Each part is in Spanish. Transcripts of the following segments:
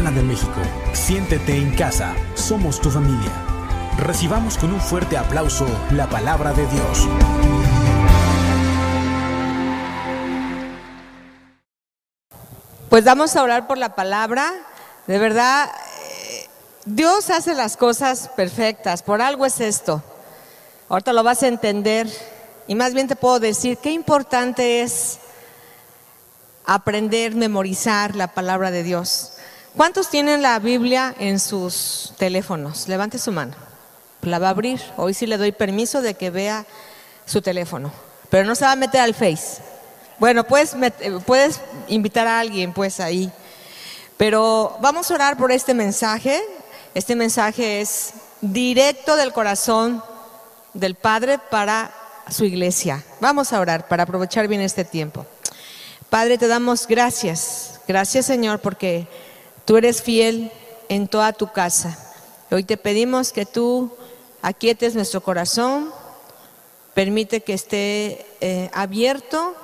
De México. Siéntete en casa, somos tu familia. Recibamos con un fuerte aplauso la palabra de Dios. Pues vamos a orar por la palabra. De verdad, eh, Dios hace las cosas perfectas. Por algo es esto. Ahorita lo vas a entender. Y más bien te puedo decir qué importante es aprender, memorizar la palabra de Dios. ¿Cuántos tienen la Biblia en sus teléfonos? Levante su mano. La va a abrir. Hoy sí le doy permiso de que vea su teléfono. Pero no se va a meter al Face. Bueno, puedes, puedes invitar a alguien pues ahí. Pero vamos a orar por este mensaje. Este mensaje es directo del corazón del Padre para su iglesia. Vamos a orar para aprovechar bien este tiempo. Padre, te damos gracias. Gracias Señor porque tú eres fiel en toda tu casa. Hoy te pedimos que tú aquietes nuestro corazón, permite que esté eh, abierto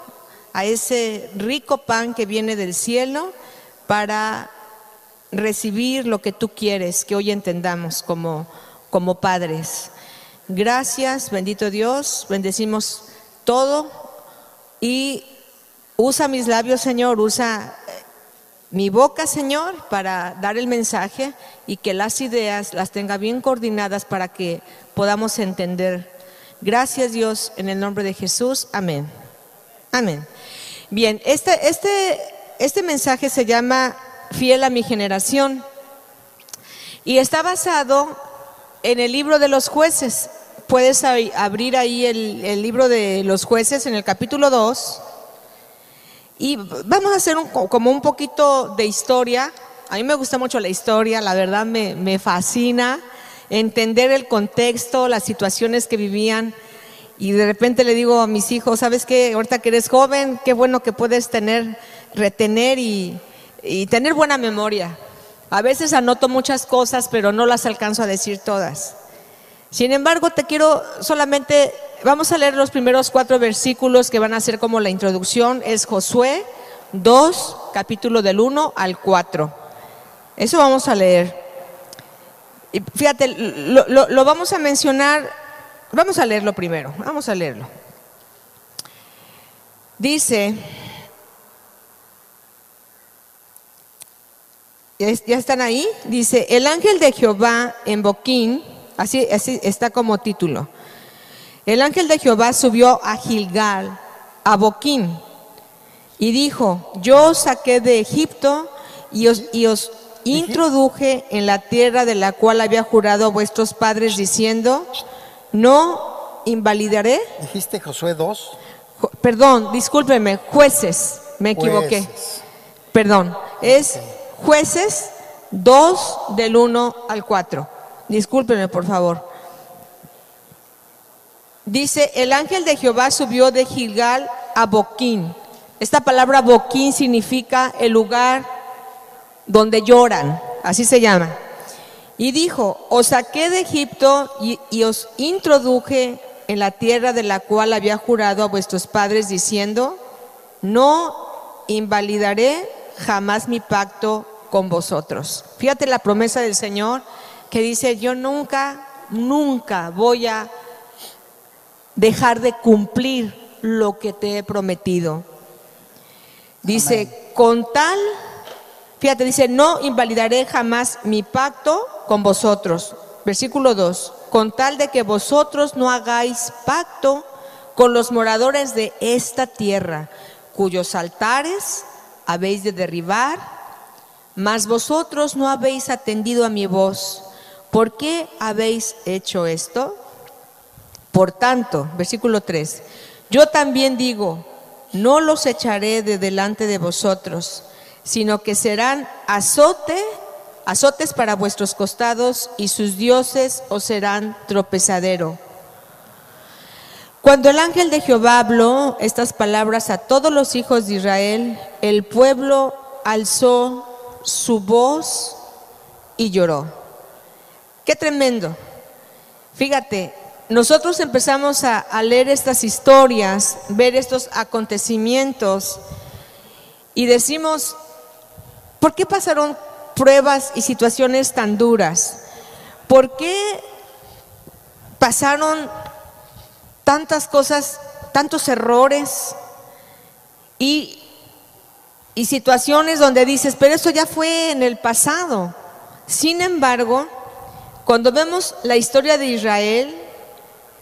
a ese rico pan que viene del cielo para recibir lo que tú quieres que hoy entendamos como, como padres. Gracias, bendito Dios, bendecimos todo y usa mis labios, Señor, usa mi boca, Señor, para dar el mensaje y que las ideas las tenga bien coordinadas para que podamos entender. Gracias Dios, en el nombre de Jesús. Amén. Amén. Bien, este, este, este mensaje se llama Fiel a mi generación y está basado en el libro de los jueces. Puedes abrir ahí el, el libro de los jueces en el capítulo 2 y vamos a hacer un, como un poquito de historia. A mí me gusta mucho la historia, la verdad me, me fascina entender el contexto, las situaciones que vivían y de repente le digo a mis hijos, ¿sabes qué? Ahorita que eres joven, qué bueno que puedes tener, retener y, tener buena memoria. A veces anoto muchas cosas, pero no las alcanzo a decir todas. Sin embargo, te quiero solamente, vamos a leer los primeros cuatro versículos que van a ser como la introducción. Es Josué 2, capítulo del 1 al 4. Eso vamos a leer. Y fíjate, lo vamos a mencionar Vamos a leerlo primero, vamos a leerlo. Dice, ¿ya están ahí? Dice, el ángel de Jehová en Boquín, así, así está como título. El ángel de Jehová subió a Gilgal, a Boquín, y dijo, yo os saqué de Egipto y os, y os introduje en la tierra de la cual había jurado a vuestros padres diciendo, no invalidaré. ¿Dijiste Josué 2? Perdón, discúlpeme, jueces, me equivoqué. Perdón, es jueces 2 del 1 al 4. Discúlpeme, por favor. Dice, el ángel de Jehová subió de Gilgal a Boquín. Esta palabra Boquín significa el lugar donde lloran, así se llama. Y dijo, os saqué de Egipto y, os introduje en la tierra de la cual había jurado a vuestros padres diciendo, no invalidaré jamás mi pacto con vosotros. Fíjate la promesa del Señor que dice, yo nunca, nunca voy a dejar de cumplir lo que te he prometido. Dice, con tal Fíjate, dice, no invalidaré jamás mi pacto con vosotros. Versículo 2, con tal de que vosotros no hagáis pacto con los moradores de esta tierra, cuyos altares habéis de derribar, mas vosotros no habéis atendido a mi voz. ¿Por qué habéis hecho esto? Por tanto, versículo 3, yo también digo, no los echaré de delante de vosotros sino que serán azote, azotes para vuestros costados y sus dioses os serán tropezadero. Cuando el ángel de Jehová habló estas palabras a todos los hijos de Israel, el pueblo alzó su voz y lloró. Qué tremendo. Fíjate, nosotros empezamos a, leer estas historias, ver estos acontecimientos y decimos, ¿Por qué pasaron pruebas y situaciones tan duras? ¿Por qué pasaron tantas cosas, tantos errores y, y situaciones donde dices, pero eso ya fue en el pasado? Sin embargo, cuando vemos la historia de Israel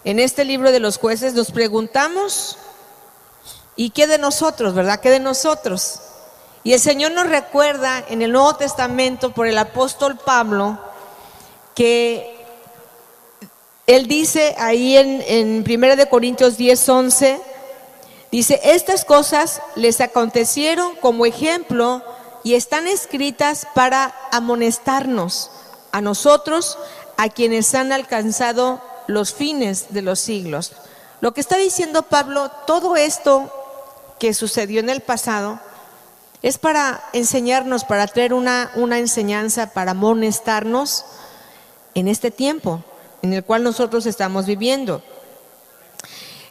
en este libro de los jueces, nos preguntamos, ¿y qué de nosotros, verdad? ¿Qué de nosotros? Y el Señor nos recuerda en el Nuevo Testamento por el apóstol Pablo que él dice ahí en, en 1 de Corintios 10, 11, dice, estas cosas les acontecieron como ejemplo y están escritas para amonestarnos a nosotros, a quienes han alcanzado los fines de los siglos. Lo que está diciendo Pablo, todo esto que sucedió en el pasado, es para enseñarnos, para traer una, una enseñanza, para amonestarnos en este tiempo en el cual nosotros estamos viviendo.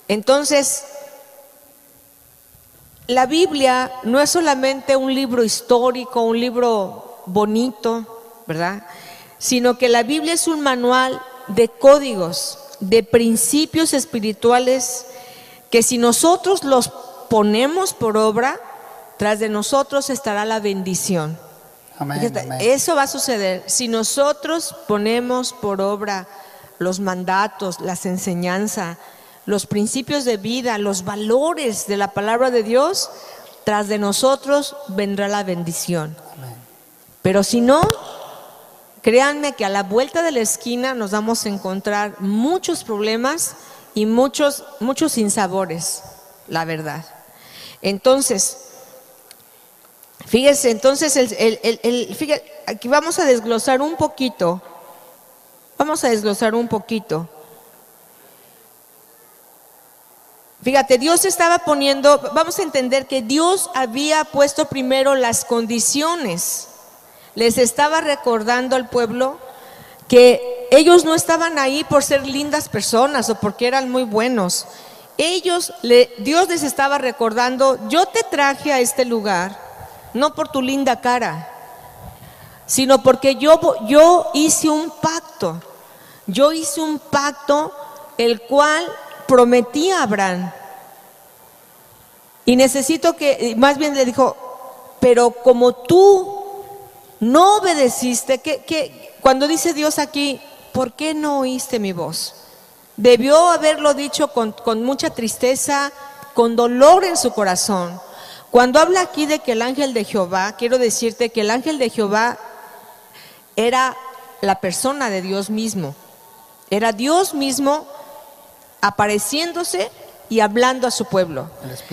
Entonces, la Biblia no es solamente un libro histórico, un libro bonito, ¿verdad? Sino que la Biblia es un manual de códigos, de principios espirituales que si nosotros los ponemos por obra, tras de nosotros estará la bendición. Eso va a suceder si nosotros ponemos por obra los mandatos, las enseñanzas, los principios de vida, los valores de la palabra de Dios, tras de nosotros vendrá la bendición. Pero si no, créanme que a la vuelta de la esquina nos vamos a encontrar muchos problemas y muchos, muchos sinsabores, la verdad. Entonces, fíjese, entonces, el, aquí vamos a desglosar un poquito Vamos a desglosar un poquito. Fíjate, Dios estaba poniendo, vamos a entender que Dios había puesto primero las condiciones. Les estaba recordando al pueblo que ellos no estaban ahí por ser lindas personas o porque eran muy buenos. Ellos, Dios les estaba recordando, yo te traje a este lugar, no por tu linda cara, sino porque yo, yo hice un pacto. Yo hice un pacto el cual prometí a Abraham. Y necesito que, más bien le dijo, pero como tú no obedeciste, que, cuando dice Dios aquí, ¿por qué no oíste mi voz? Debió haberlo dicho con, con mucha tristeza, con dolor en su corazón. Cuando habla aquí de que el ángel de Jehová, quiero decirte que el ángel de Jehová era la persona de Dios mismo. Era Dios mismo apareciéndose y hablando a su pueblo.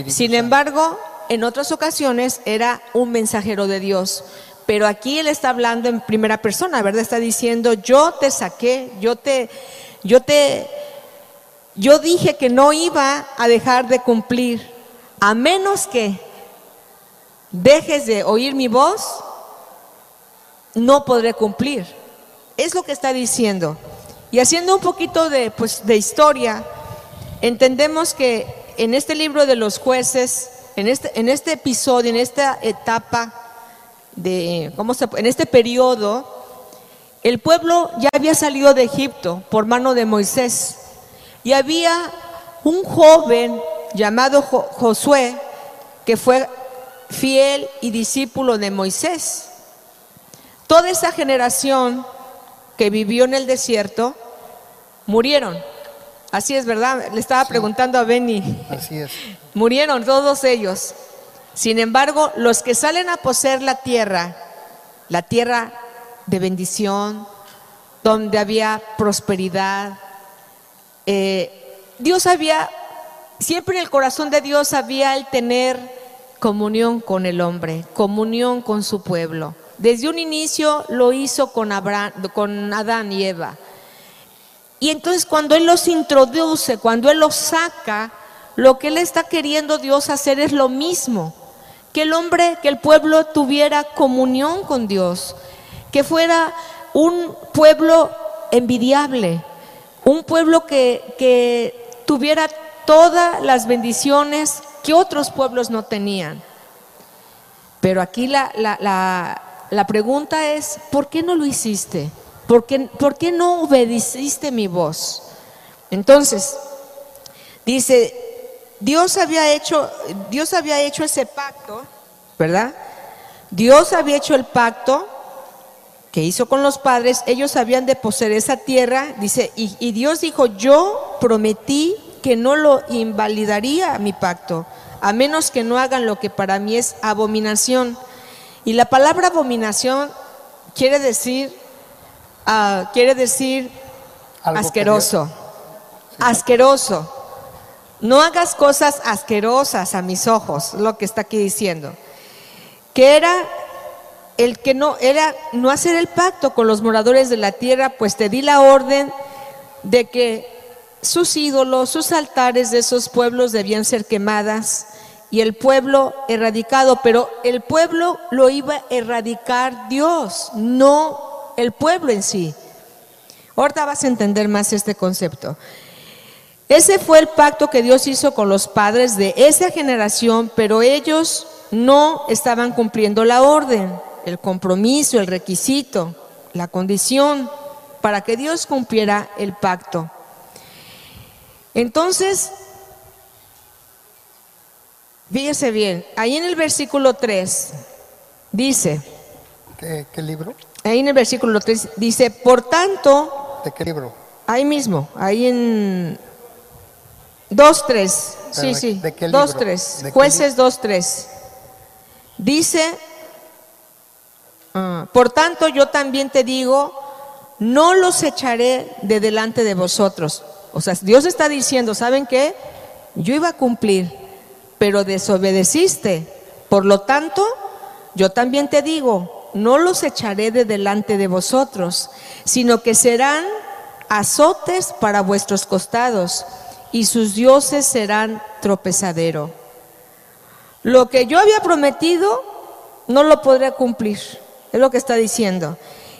Sin embargo, en otras ocasiones era un mensajero de Dios. Pero aquí él está hablando en primera persona, ¿verdad? Está diciendo, yo te saqué, yo te, yo te, yo dije que no iba a dejar de cumplir, a menos que dejes de oír mi voz, no podré cumplir. Es lo que está diciendo. Y haciendo un poquito de, pues, de historia, entendemos que en este libro de los jueces, en este, en este episodio, en esta etapa, de, ¿cómo se, en este periodo, el pueblo ya había salido de Egipto por mano de Moisés. Y había un joven llamado Josué que fue fiel y discípulo de Moisés. Toda esa generación que vivió en el desierto murieron. Así es, ¿verdad? Le estaba preguntando a Benny. Así es. Murieron todos ellos. Sin embargo, los que salen a poseer la tierra, la tierra de bendición, donde había prosperidad, eh, Dios había, siempre en el corazón de Dios había el tener comunión con el hombre, comunión con su pueblo. Desde un inicio lo hizo con, con Adán y Eva. Y entonces cuando Él los introduce, cuando Él los saca, lo que Él está queriendo Dios hacer es lo mismo. Que el hombre, que el pueblo tuviera comunión con Dios. Que fuera un pueblo envidiable. Un pueblo que, que tuviera todas las bendiciones que otros pueblos no tenían. Pero aquí la, la, la pregunta es, ¿por qué no lo hiciste? ¿Por qué, por qué no obedeciste mi voz? Entonces, dice, Dios había hecho, Dios había hecho ese pacto, ¿verdad? Dios había hecho el pacto que hizo con los padres, ellos habían de poseer esa tierra, dice, y, y Dios dijo, yo prometí que no lo invalidaría mi pacto, a menos que no hagan lo que para mí es abominación. Y la palabra abominación quiere decir, ah, quiere decir asqueroso, asqueroso. No hagas cosas asquerosas a mis ojos, lo que está aquí diciendo. Que era el que no era no hacer el pacto con los moradores de la tierra, pues te di la orden de que sus ídolos, sus altares de esos pueblos debían ser quemadas y el pueblo erradicado, pero el pueblo lo iba a erradicar Dios, no el pueblo en sí. Ahorita vas a entender más este concepto. Ese fue el pacto que Dios hizo con los padres de esa generación, pero ellos no estaban cumpliendo la orden, el compromiso, el requisito, la condición para que Dios cumpliera el pacto. Entonces, fíjese bien, ahí en el versículo 3 dice, ¿Qué, qué libro? ahí en el versículo 3 dice, por tanto, ¿De qué libro? ahí mismo, ahí en 2.3, sí, Pero ¿de- sí, de qué libro? 2.3, ¿De qué jueces 2.3, dice, ah, por tanto yo también te digo, no los echaré de delante de vosotros. O sea, Dios está diciendo, ¿saben qué? Yo iba a cumplir, pero desobedeciste. Por lo tanto, yo también te digo, no los echaré de delante de vosotros, sino que serán azotes para vuestros costados, y sus dioses serán tropezadero. Lo que yo había prometido, no lo podré cumplir. Es lo que está diciendo.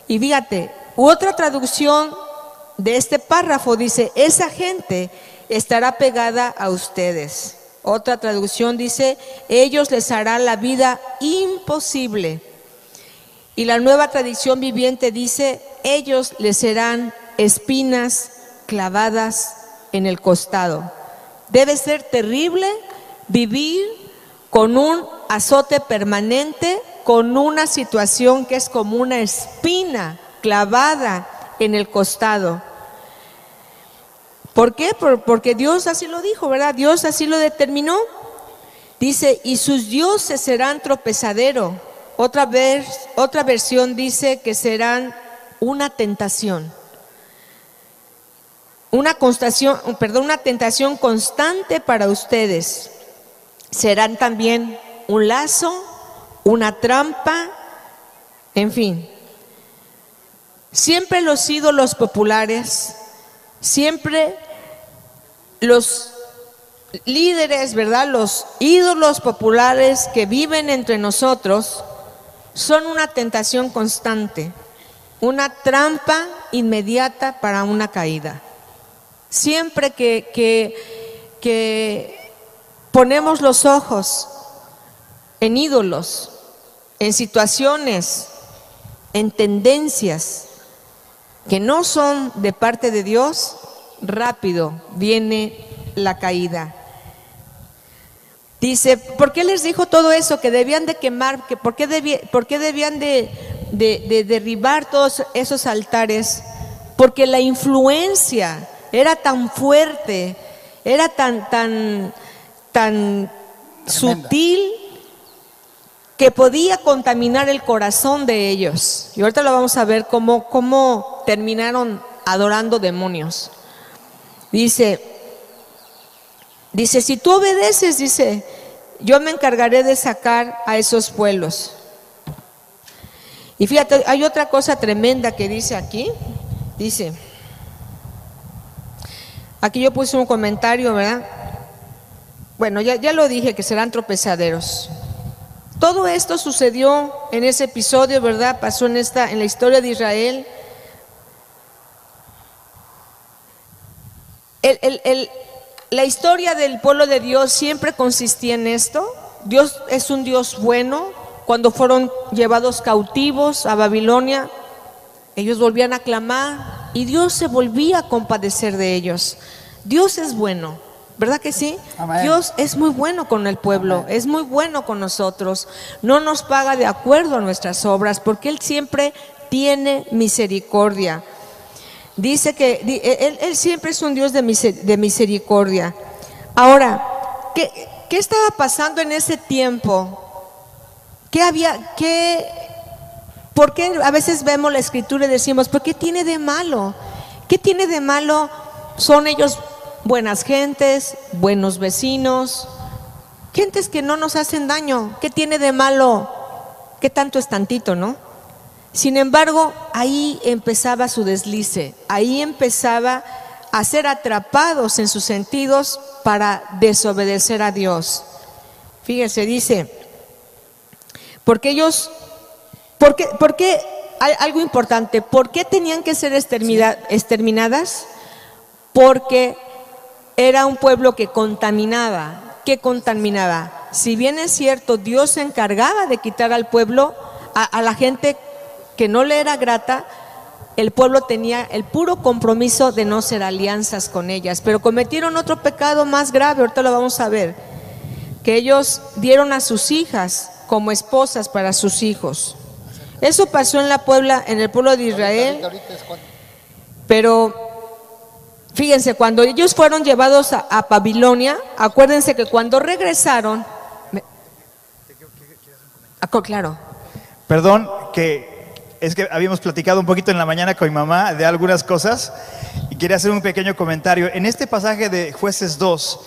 Y fíjate, otra traducción de este párrafo dice, esa gente estará pegada a ustedes. Otra traducción dice, ellos les harán la vida imposible. Y la nueva tradición viviente dice, ellos les serán espinas clavadas en el costado. Debe ser terrible vivir con un azote permanente, con una situación que es como una espina clavada en el costado. ¿Por qué? Por- porque Dios así lo dijo, ¿verdad? Dios así lo determinó. Dice, y sus dioses serán tropezadero. Otra vez, otra versión dice que serán una tentación. Una constación, perdón, una tentación constante para ustedes. Serán también un lazo, una trampa, en fin. Siempre los ídolos populares, siempre los líderes, ¿verdad? Los ídolos populares que viven entre nosotros son una tentación constante, una trampa inmediata para una caída. Siempre que, ponemos los ojos en ídolos, en situaciones, en tendencias que no son de parte de Dios, rápido viene la caída. Dice, ¿por qué les dijo todo eso? Que debían de quemar, que por qué, debían de, de- de derribar todos esos altares? Porque la influencia era tan fuerte, era tan, tan, tan sutil que podía contaminar el corazón de ellos. Y ahorita lo vamos a ver cómo, cómo terminaron adorando demonios. Dice, dice, si tú obedeces, dice, yo me encargaré de sacar a esos pueblos. Y fíjate, hay otra cosa tremenda que dice aquí. Dice, aquí yo puse un comentario, ¿verdad? Bueno, ya, ya lo dije, que serán tropezaderos. Todo esto sucedió en ese episodio, ¿verdad? Pasó en esta en la historia de Israel. El- el- el- la historia del pueblo de Dios siempre consistía en esto. Dios es un Dios bueno. cuando fueron llevados cautivos a Babilonia, ellos volvían a clamar y Dios se volvía a compadecer de ellos. Dios es bueno, ¿verdad que sí? Amén. Dios es muy bueno con el pueblo, es muy bueno con nosotros. No nos paga de acuerdo a nuestras obras porque Él siempre tiene misericordia. Dice que di- él, él siempre es un Dios de, miser- de misericordia. Ahora, ¿qué, ¿qué estaba pasando en ese tiempo? ¿Qué había, qué, por qué a veces vemos la escritura y decimos, ¿por qué tiene de malo? ¿Qué tiene de malo? Son ellos buenas gentes, buenos vecinos, gentes que no nos hacen daño. ¿Qué tiene de malo? ¿Qué tanto es tantito, no? Sin embargo, ahí empezaba su deslice, ahí empezaba a ser atrapados en sus sentidos para desobedecer a Dios. Fíjese, dice, porque ellos, ¿por qué, por qué- hay algo importante, ¿por qué tenían que ser extermina- exterminadas? Porque era un pueblo que contaminaba. ¿Qué contaminaba? Si bien es cierto, Dios se encargaba de quitar al pueblo, a, a la gente que no le era grata, el pueblo tenía el puro compromiso de no hacer alianzas con ellas, pero cometieron otro pecado más grave, ahorita lo vamos a ver, que ellos dieron a sus hijas como esposas para sus hijos. Eso pasó en la Puebla, en el pueblo de Israel. Pero fíjense, cuando ellos fueron llevados a, a Babilonia, acuérdense que cuando regresaron, me- Ah, claro, Perdón, que es que habíamos platicado un poquito en la mañana con mi mamá de algunas cosas y quería hacer un pequeño comentario. En este pasaje de Jueces 2,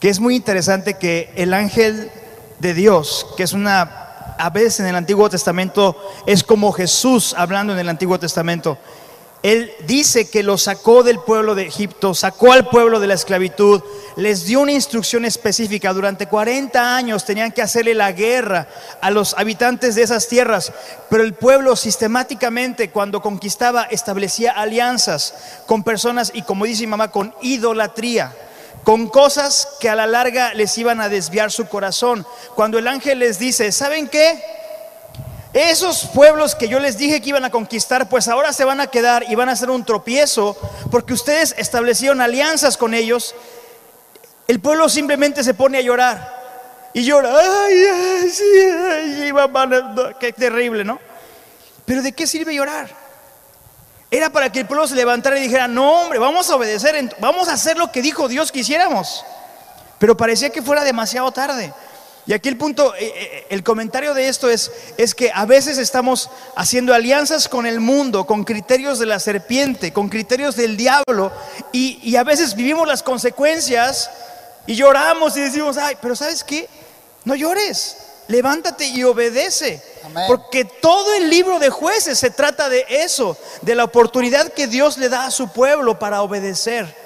que es muy interesante que el ángel de Dios, que es una, a veces en el Antiguo Testamento, es como Jesús hablando en el Antiguo Testamento. Él dice que lo sacó del pueblo de Egipto, sacó al pueblo de la esclavitud, les dio una instrucción específica. Durante 40 años tenían que hacerle la guerra a los habitantes de esas tierras, pero el pueblo sistemáticamente cuando conquistaba establecía alianzas con personas y como dice mi mamá, con idolatría con cosas que a la larga les iban a desviar su corazón. Cuando el ángel les dice, ¿saben qué? Esos pueblos que yo les dije que iban a conquistar, pues ahora se van a quedar y van a ser un tropiezo, porque ustedes establecieron alianzas con ellos. El pueblo simplemente se pone a llorar. Y llora, ay, ay, ay, no, qué terrible, ¿no? Pero ¿de qué sirve llorar? Era para que el pueblo se levantara y dijera, no hombre, vamos a obedecer, vamos a hacer lo que dijo Dios que hiciéramos. Pero parecía que fuera demasiado tarde. Y aquí el punto, eh, eh, el comentario de esto es, es que a veces estamos haciendo alianzas con el mundo, con criterios de la serpiente, con criterios del diablo, y, y a veces vivimos las consecuencias y lloramos y decimos, ay, pero ¿sabes qué? No llores, levántate y obedece. Amén. Porque todo el libro de jueces se trata de eso, de la oportunidad que Dios le da a su pueblo para obedecer.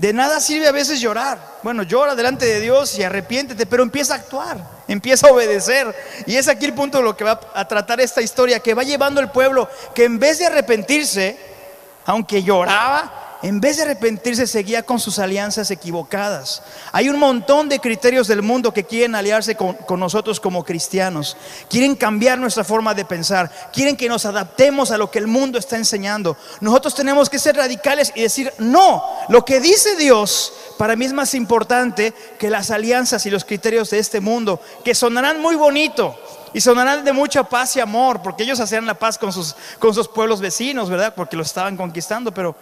De nada sirve a veces llorar. Bueno, llora delante de Dios y arrepiéntete, pero empieza a actuar, empieza a obedecer. Y es aquí el punto de lo que va a tratar esta historia, que va llevando al pueblo que en vez de arrepentirse, aunque lloraba, en vez de arrepentirse seguía con sus alianzas equivocadas. Hay un montón de criterios del mundo que quieren aliarse con, nosotros como cristianos. Quieren cambiar nuestra forma de pensar. Quieren que nos adaptemos a lo que el mundo está enseñando. Nosotros tenemos que ser radicales y decir, no, lo que dice Dios para mí es más importante que las alianzas y los criterios de este mundo, que sonarán muy bonito. Y sonarán de mucha paz y amor, porque ellos hacían la paz con sus, con sus pueblos vecinos, ¿verdad? Porque los estaban conquistando, pero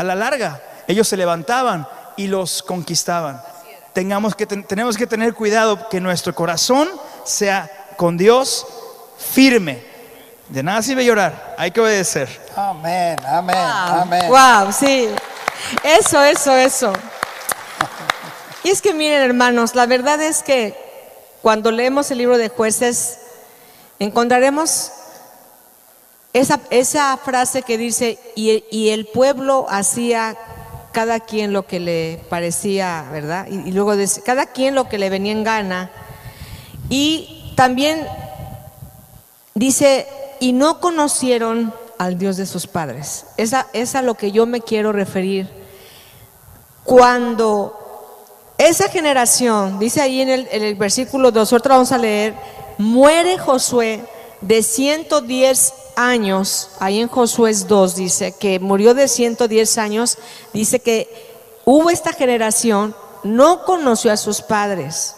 a la larga ellos se levantaban y los conquistaban. Tengamos que, ten- tenemos que tener cuidado que nuestro corazón sea con Dios firme. De nada sirve llorar, hay que obedecer. Amén, amén, amén. Wow, sí. Eso, eso, eso. Y es que miren, hermanos, la verdad es que cuando leemos el libro de jueces, encontraremos esa, frase que dice, y, el pueblo hacía cada quien lo que le parecía, ¿verdad? Y, luego dice, cada quien lo que le venía en gana. Y también dice, y no conocieron al Dios de sus padres. Esa es a lo que yo me quiero referir. Cuando esa generación, dice ahí en el, versículo 2, ahorita vamos a leer, muere Josué de 110 años, ahí en Josué 2 dice que murió de 110 años, dice que hubo esta generación, no conoció a sus padres.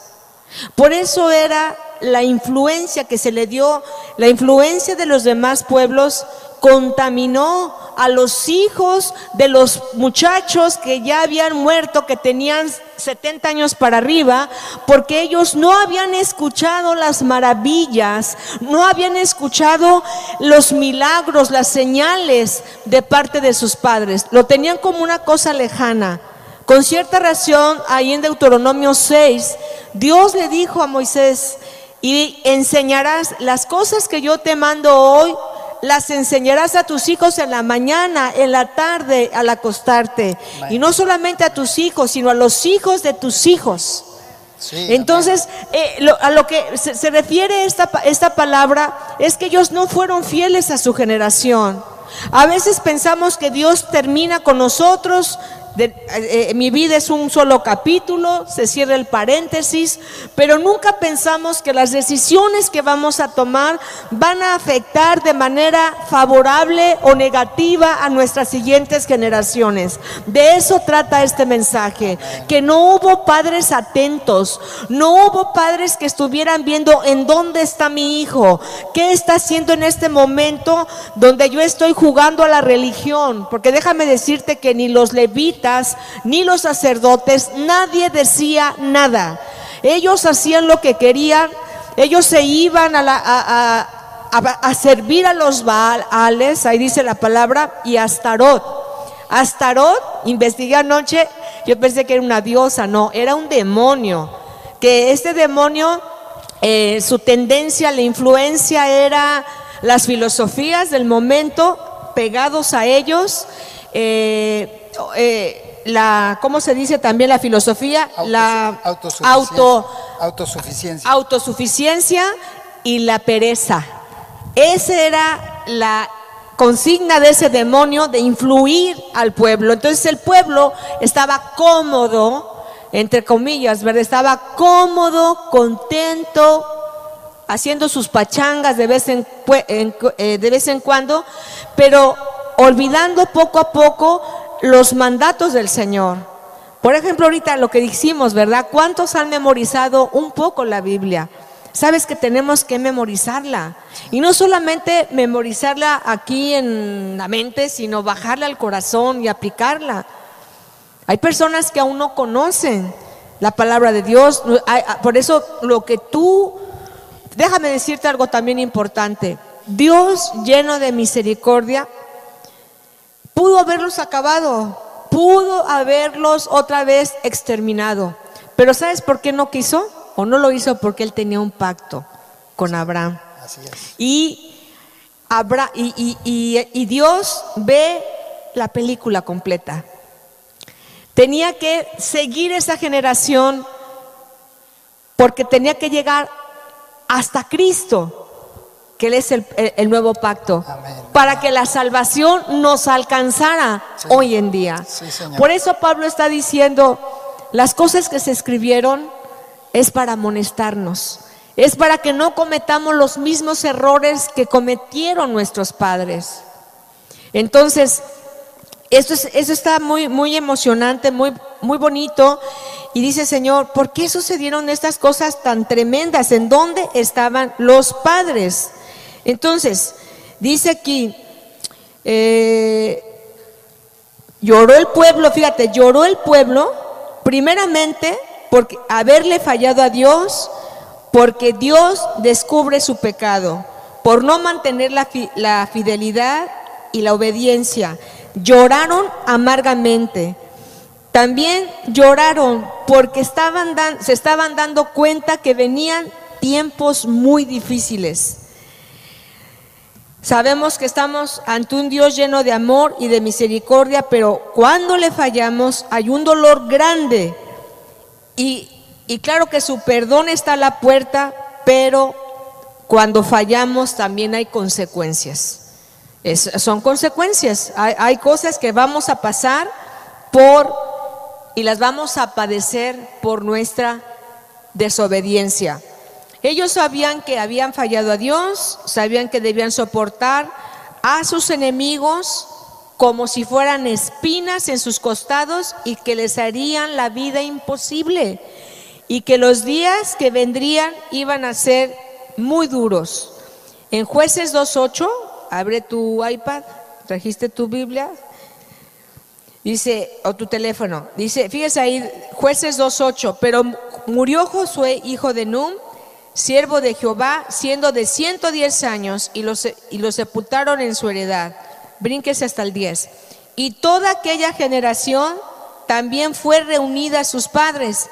Por eso era la influencia que se le dio, la influencia de los demás pueblos contaminó a los hijos de los muchachos que ya habían muerto, que tenían 70 años para arriba, porque ellos no habían escuchado las maravillas, no habían escuchado los milagros, las señales de parte de sus padres. Lo tenían como una cosa lejana. Con cierta razón, ahí en Deuteronomio 6, Dios le dijo a Moisés, y enseñarás las cosas que yo te mando hoy, las enseñarás a tus hijos en la mañana, en la tarde, al acostarte. Y no solamente a tus hijos, sino a los hijos de tus hijos. Entonces, eh, a lo que se, refiere esta, esta palabra es que ellos no fueron fieles a su generación. A veces pensamos que Dios termina con nosotros, eh, eh, mi vida es un solo capítulo, se cierra el paréntesis, pero nunca pensamos que las decisiones que vamos a tomar van a afectar de manera favorable o negativa a nuestras siguientes generaciones. De eso trata este mensaje, que no hubo padres atentos, no hubo padres que estuvieran viendo en dónde está mi hijo, qué está haciendo en este momento donde yo estoy jugando a la religión, porque déjame decirte que ni los levitas, ni los sacerdotes, nadie decía nada. Ellos hacían lo que querían, ellos se iban a, a, servir a los Baales, ahí dice la palabra, y a Astarot. Astarot, investigué anoche, yo pensé que era una diosa, no, era un demonio. Que este demonio, eh, su tendencia, la influencia era las filosofías del momento, pegados a ellos. Eh, eh, la, ¿cómo se dice también la filosofía? la autosuficiencia. autosuficiencia y la pereza. Esa era la consigna de ese demonio de influir al pueblo. Entonces el pueblo estaba cómodo, entre comillas, ¿verdad? Estaba cómodo, contento, haciendo sus pachangas de vez en, eh, de vez en cuando, pero olvidando poco a poco los mandatos del Señor. Por ejemplo, ahorita lo que dijimos, ¿verdad? ¿Cuántos han memorizado un poco la Biblia? Sabes que tenemos que memorizarla. Y no solamente memorizarla aquí en la mente, sino bajarla al corazón y aplicarla. Hay personas que aún no conocen la palabra de Dios. Por eso lo que tú, déjame decirte algo también importante. Dios lleno de misericordia Pudo haberlos acabado, pudo haberlos otra vez exterminado. Pero ¿sabes por qué no quiso? O no lo hizo porque él tenía un pacto con Abraham. Y, y, y Dios ve la película completa. Tenía que seguir esa generación porque tenía que llegar hasta Cristo que Él es el, nuevo pacto, para que la salvación nos alcanzara hoy en día. Por eso Pablo está diciendo, las cosas que se escribieron es para amonestarnos, es para que no cometamos los mismos errores que cometieron nuestros padres. Entonces, eso, eso está muy, muy emocionante, muy, muy bonito. Y dice, Señor, ¿por qué sucedieron estas cosas tan tremendas? ¿En dónde estaban los padres? Entonces, dice aquí, eh, lloró el pueblo, fíjate, lloró el pueblo, primeramente, porque haberle fallado a Dios, porque Dios descubre su pecado, por no mantener la, la fidelidad y la obediencia. Lloraron amargamente. También lloraron porque estaban se estaban dando cuenta que venían tiempos muy difíciles. Sabemos que estamos ante un Dios lleno de amor y de misericordia, pero cuando le fallamos hay un dolor grande. Y, claro que su perdón está a la puerta, pero cuando fallamos también hay consecuencias. son consecuencias. Hay, cosas que vamos a pasar por y las vamos a padecer por nuestra desobediencia. Ellos sabían que habían fallado a Dios, sabían que debían soportar a sus enemigos como si fueran espinas en sus costados y que les harían la vida imposible. Y que los días que vendrían iban a ser muy duros. En jueces 2.8, abre tu iPad, trajiste tu Biblia, dice, o tu teléfono, dice, fíjese ahí, jueces 2.8, pero murió Josué, hijo de Num, siervo de Jehová, siendo de 110 años, y lo, y sepultaron en su heredad. Brínquese hasta el 10. Y toda aquella generación también fue reunida a sus padres,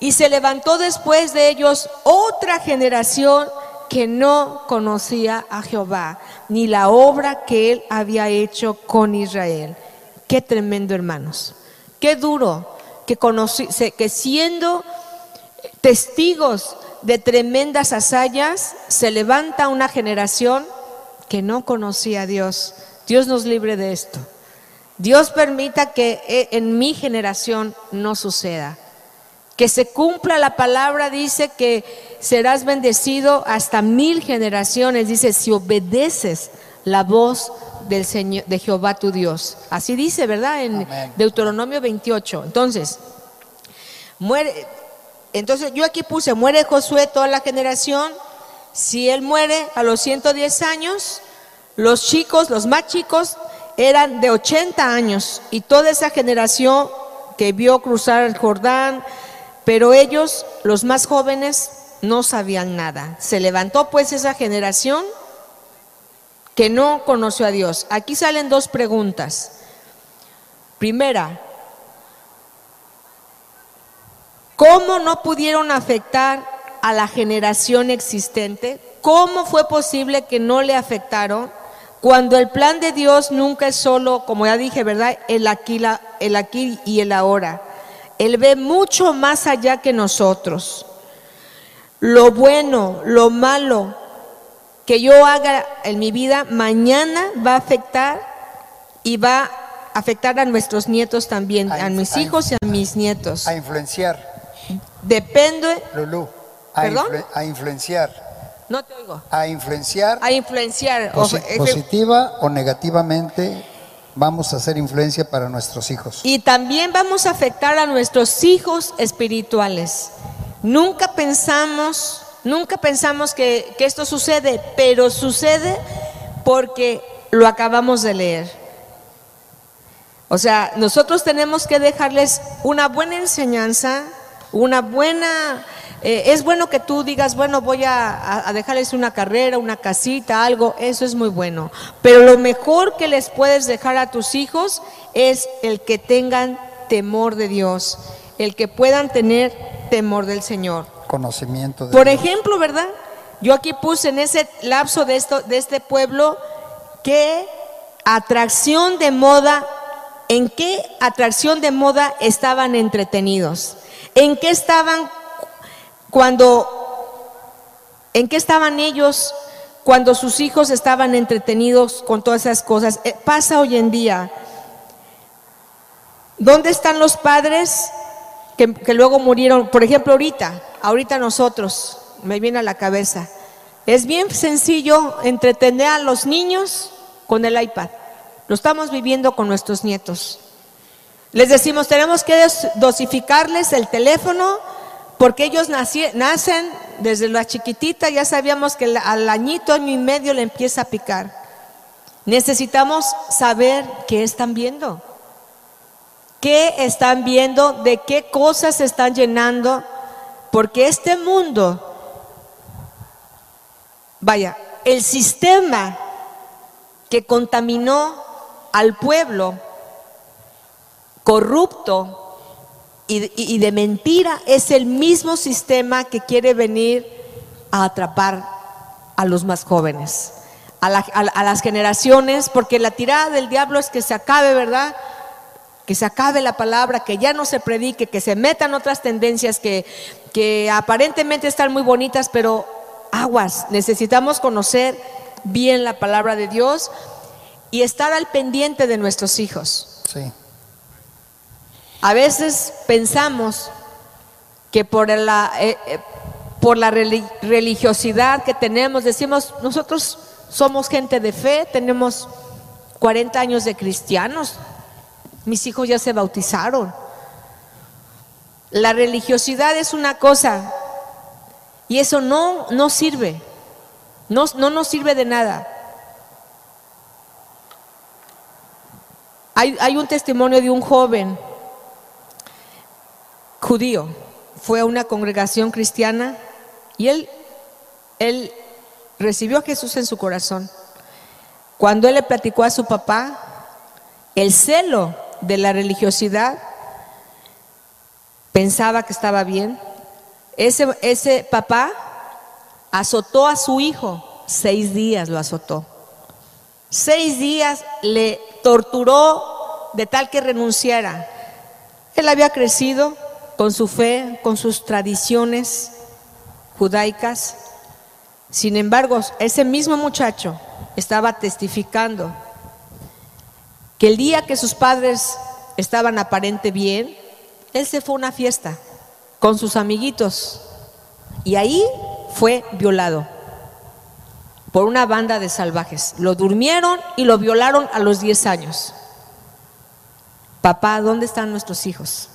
y se levantó después de ellos otra generación que no conocía a Jehová, ni la obra que él había hecho con Israel. Qué tremendo, hermanos. Qué duro que, que siendo testigos de tremendas hazañas, se levanta una generación que no conocía a Dios. Dios nos libre de esto. Dios permita que eh, en mi generación no suceda. Que se cumpla la palabra, dice que serás bendecido hasta mil generaciones, dice, si obedeces la voz del Señor, de Jehová tu Dios. Así dice, ¿verdad? En Deuteronomio 28. Entonces, muere, entonces yo aquí puse, muere Josué toda la generación, si él muere a los 110 años, los chicos, los más chicos, eran de 80 años y toda esa generación que vio cruzar el Jordán, pero ellos, los más jóvenes, no sabían nada. Se levantó pues esa generación que no conoció a Dios. Aquí salen dos preguntas. Primera, ¿Cómo no pudieron afectar a la generación existente? ¿Cómo fue posible que no le afectaron? Cuando el plan de Dios nunca es solo, como ya dije, ¿verdad? El aquí, el aquí y el ahora. Él ve mucho más allá que nosotros. Lo bueno, lo malo que yo haga en mi vida, mañana va a afectar y va a afectar a nuestros nietos también, a, mis hijos y a mis nietos. A influenciar. Depende. Lulú, a, influenciar. No te oigo. A influenciar. A influenciar. positiva o negativamente vamos a hacer influencia para nuestros hijos. Y también vamos a afectar a nuestros hijos espirituales. Nunca pensamos, nunca pensamos que, que esto sucede, pero sucede porque lo acabamos de leer. O sea, nosotros tenemos que dejarles una buena enseñanza, una buena... Eh, es bueno que tú digas, bueno, voy a, a, dejarles una carrera, una casita, algo, eso es muy bueno. Pero lo mejor que les puedes dejar a tus hijos es el que tengan temor de Dios, el que puedan tener temor del Señor. Conocimiento de Por ejemplo, ¿verdad? Yo aquí puse en ese lapso de, esto, de este pueblo que atracción de moda, ¿en qué atracción de moda estaban entretenidos? ¿En qué estaban cuando, en qué estaban ellos cuando sus hijos estaban entretenidos con todas esas cosas? Eh, pasa hoy en día. ¿Dónde están los padres que, que luego murieron? Por ejemplo, ahorita, ahorita nosotros, me viene a la cabeza. Es bien sencillo entretener a los niños con el iPad. Lo estamos viviendo con nuestros nietos. Les decimos, tenemos que dosificarles el teléfono porque ellos nacen desde la chiquitita, ya sabíamos que al añito, año y medio le empieza a picar. Necesitamos saber qué están viendo, qué están viendo, de qué cosas se están llenando, porque este mundo, vaya, el sistema que contaminó al pueblo, corrupto y, de mentira es el mismo sistema que quiere venir a atrapar a los más jóvenes, a, las generaciones, porque la tirada del diablo es que se acabe, ¿verdad? Que se acabe la palabra, que ya no se predique, que se metan otras tendencias que, que aparentemente están muy bonitas, pero aguas, necesitamos conocer bien la palabra de Dios y estar al pendiente de nuestros hijos. Sí. A veces pensamos que por la, eh, eh, por la reli- religiosidad que tenemos. Decimos, nosotros somos gente de fe, tenemos 40 años de cristianos, mis hijos ya se bautizaron. La religiosidad es una cosa y eso no, no sirve, no, no nos sirve de nada. Hay, hay un testimonio de un joven judío, fue a una congregación cristiana y él, él recibió a Jesús en su corazón. Cuando él le platicó a su papá, el celo de la religiosidad pensaba que estaba bien. Ese, ese papá azotó a su hijo, seis días lo azotó. Seis días le torturó de tal que renunciara. Él había crecido con su fe, con sus tradiciones judaicas. Sin embargo, ese mismo muchacho estaba testificando que el día que sus padres estaban aparente bien, él se fue a una fiesta con sus amiguitos y ahí fue violado por una banda de salvajes. Lo durmieron y lo violaron a los 10 años. Papá, ¿dónde están nuestros hijos?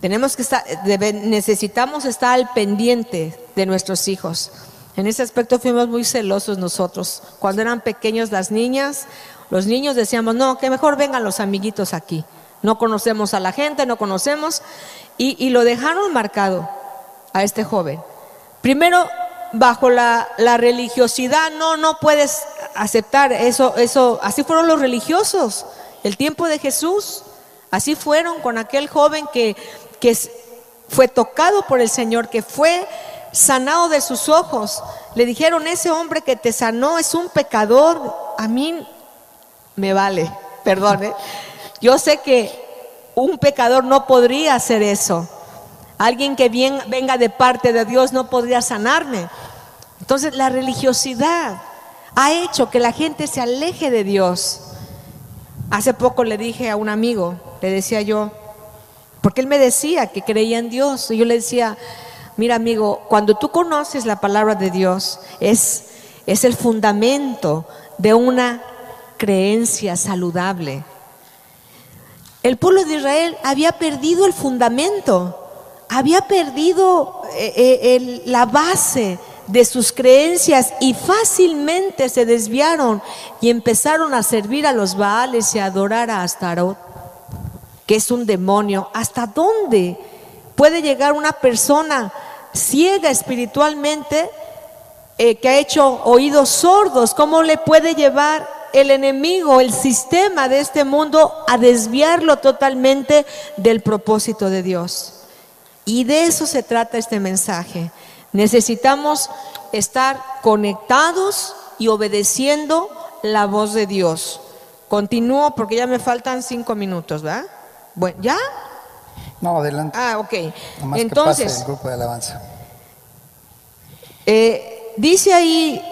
Tenemos que estar, necesitamos estar al pendiente de nuestros hijos. En ese aspecto fuimos muy celosos nosotros. Cuando eran pequeños las niñas, los niños decíamos, no, que mejor vengan los amiguitos aquí. No conocemos a la gente, no conocemos. Y, y lo dejaron marcado a este joven. Primero, bajo la, la religiosidad, no, no puedes aceptar eso, eso. Así fueron los religiosos. El tiempo de Jesús, así fueron con aquel joven que, que fue tocado por el Señor, que fue sanado de sus ojos. Le dijeron, ese hombre que te sanó es un pecador. A mí me vale, perdone. Yo sé que un pecador no podría hacer eso. Alguien que bien, venga de parte de Dios no podría sanarme. Entonces la religiosidad ha hecho que la gente se aleje de Dios. Hace poco le dije a un amigo, le decía yo, porque él me decía que creía en Dios. Y yo le decía, mira amigo, cuando tú conoces la palabra de Dios, es, es el fundamento de una creencia saludable. El pueblo de Israel había perdido el fundamento, había perdido eh, eh, la base de sus creencias y fácilmente se desviaron y empezaron a servir a los Baales y a adorar a Astarot, que es un demonio. ¿Hasta dónde puede llegar una persona ciega espiritualmente eh, que ha hecho oídos sordos? ¿Cómo le puede llevar el enemigo, el sistema de este mundo a desviarlo totalmente del propósito de Dios? Y de eso se trata este mensaje. Necesitamos estar conectados y obedeciendo la voz de Dios. Continúo porque ya me faltan cinco minutos, ¿verdad? Bueno, ¿ya? No, adelante. Ah, ok. Nomás que pase Entonces, el grupo de alabanza. eh, dice ahí,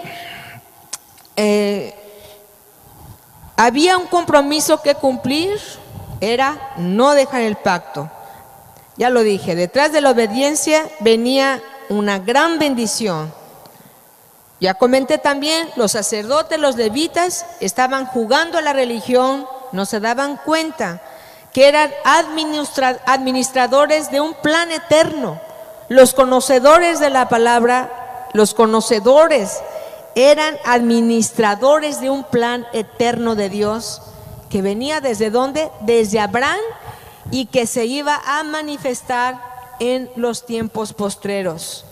eh, había un compromiso que cumplir, era no dejar el pacto. Ya lo dije, detrás de la obediencia venía una gran bendición. Ya comenté también, los sacerdotes, los levitas estaban jugando a la religión, no se daban cuenta que eran administra- administradores de un plan eterno. Los conocedores de la palabra, los conocedores, eran administradores de un plan eterno de Dios que venía desde dónde? Desde Abraham y que se iba a manifestar en los tiempos postreros.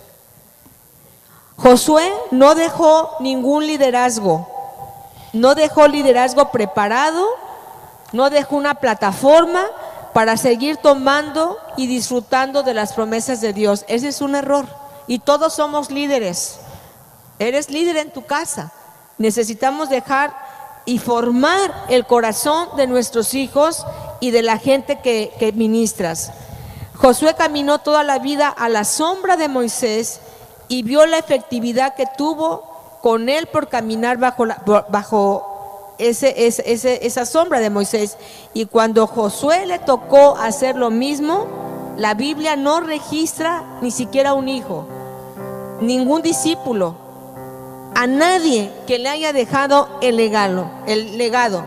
Josué no dejó ningún liderazgo, no dejó liderazgo preparado, no dejó una plataforma para seguir tomando y disfrutando de las promesas de Dios. Ese es un error. Y todos somos líderes. Eres líder en tu casa. Necesitamos dejar y formar el corazón de nuestros hijos y de la gente que, que ministras. Josué caminó toda la vida a la sombra de Moisés y vio la efectividad que tuvo con él por caminar bajo, la- bajo ese, esa sombra de Moisés. Y cuando Josué le tocó hacer lo mismo, la Biblia no registra ni siquiera un hijo. ningún discípulo, a nadie que le haya dejado el legado, el legado.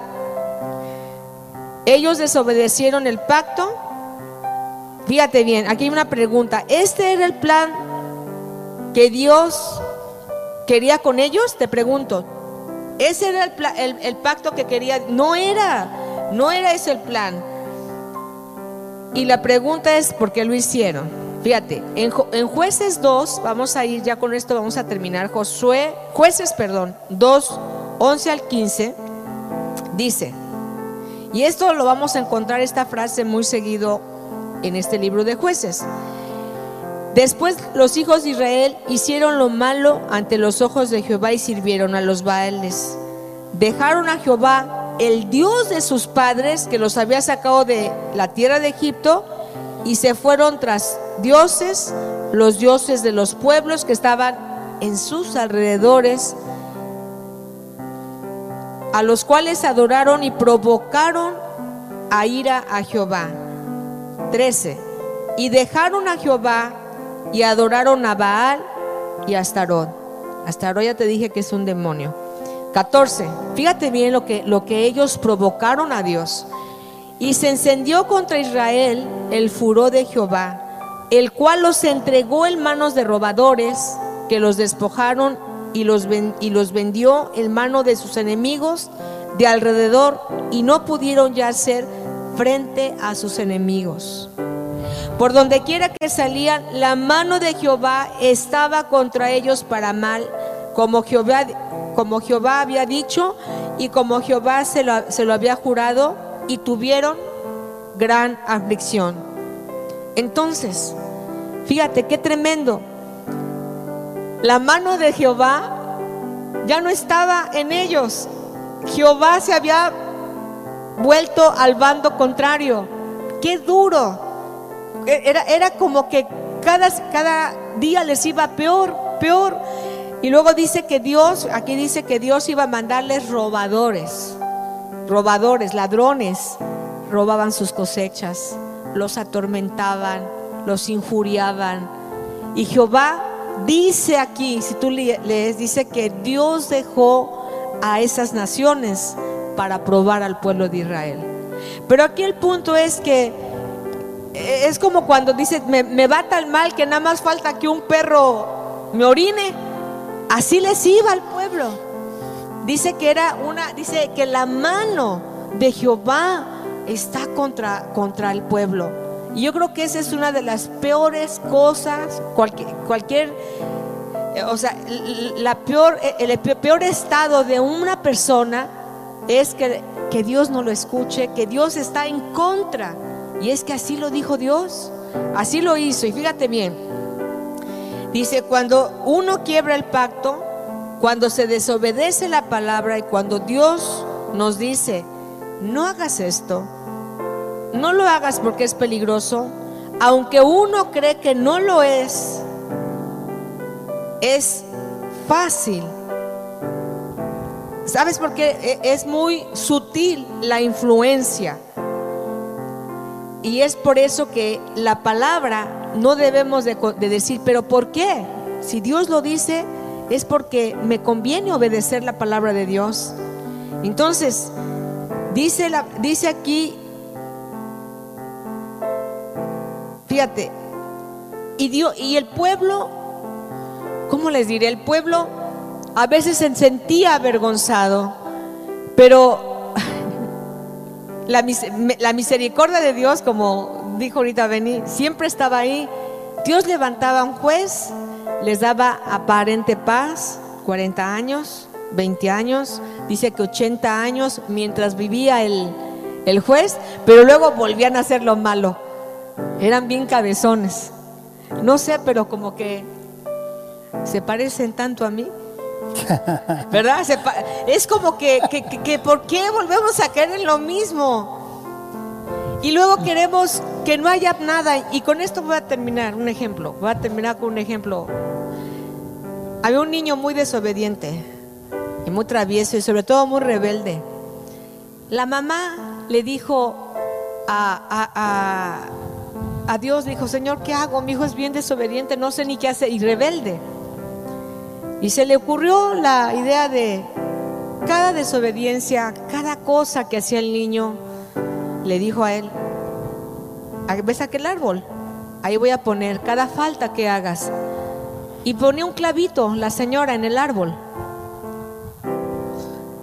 Ellos desobedecieron el pacto. Fíjate bien, aquí hay una pregunta. ¿Este era el plan que Dios quería con ellos? Te pregunto. ¿Ese era el, el pacto que quería? No era, no era ese el plan. Y la pregunta es, ¿por qué lo hicieron? Fíjate, en, en, jueces 2, vamos a ir ya con esto, vamos a terminar. Josué, jueces, perdón, 2, 11 al 15, dice, y esto lo vamos a encontrar esta frase muy seguido en este libro de jueces. Después los hijos de Israel hicieron lo malo ante los ojos de Jehová y sirvieron a los Baales. Dejaron a Jehová, el Dios de sus padres, que los había sacado de la tierra de Egipto, y se fueron tras dioses, los dioses de los pueblos que estaban en sus alrededores, a los cuales adoraron y provocaron a ira a Jehová. 13. Y dejaron a Jehová y adoraron a Baal y a Astarot. Astarot ya te dije que es un demonio. 14. Fíjate bien lo que, lo que ellos provocaron a Dios. Y se encendió contra Israel el furor de Jehová, el cual los entregó en manos de robadores que los despojaron y los, y los vendió en mano de sus enemigos de alrededor y no pudieron ya hacer frente a sus enemigos. Por donde quiera que salían, la mano de Jehová estaba contra ellos para mal, como Jehová, como Jehová había dicho y como Jehová se lo, se lo había jurado, y tuvieron gran aflicción. Entonces, fíjate qué tremendo la mano de Jehová ya no estaba en ellos. Jehová se había vuelto al bando contrario. Qué duro. E-, era, era como que cada, cada día les iba peor, peor. Y luego dice que Dios, aquí dice que Dios iba a mandarles robadores, robadores, ladrones, robaban sus cosechas, los atormentaban, los injuriaban. Y Jehová Dice aquí, si tú lees, dice que Dios dejó a esas naciones para probar al pueblo de Israel. Pero aquí el punto es que eh, es como cuando dice, me, me va tan mal que nada más falta que un perro me orine. Así les iba al pueblo. Dice que era una, dice que la mano de Jehová está contra, contra el pueblo. Y yo creo que esa es una de las peores cosas, cualquier, cualquier eh, o sea, la peor, eh, el peor estado de una persona es que, que Dios no lo escuche, que Dios está en contra. Y es que así lo dijo Dios, así lo hizo. Y fíjate bien, dice, cuando uno quiebra el pacto, cuando se desobedece la palabra y cuando Dios nos dice, no hagas esto, no lo hagas porque es peligroso, aunque uno cree que no lo es, es fácil. ¿Sabes por qué? E, es muy sutil la influencia. Y es por eso que la palabra no debemos de, decir, pero ¿por qué? Si Dios lo dice, es porque me conviene obedecer la palabra de Dios. Entonces, dice, dice aquí Fíjate, y, y el pueblo, ¿cómo les diré? El pueblo a veces se sentía avergonzado, pero la, la misericordia de Dios, como dijo ahorita Beni, siempre estaba ahí. Dios levantaba a un juez, les daba aparente paz, 40 años, 20 años, dice que 80 años mientras vivía el, el juez, pero luego volvían a hacer lo malo. Eran bien cabezones. No sé, pero como que se parecen tanto a mí. ¿Verdad? es como que, que, ¿por qué volvemos a caer en lo mismo? Y luego queremos que no haya nada. Y con esto voy a terminar, un ejemplo. Voy a terminar con un ejemplo. Había un niño muy desobediente y muy travieso y sobre todo muy rebelde. La mamá le dijo a, a Dios, dijo, Señor, ¿qué hago? Mi hijo es bien desobediente, no sé ni qué hacer y rebelde. Y se le ocurrió la idea de cada desobediencia, cada cosa que hacía el niño, le dijo a él, ¿ves aquel árbol? Ahí voy a poner cada falta que hagas. Y ponía un clavito la señora en el árbol.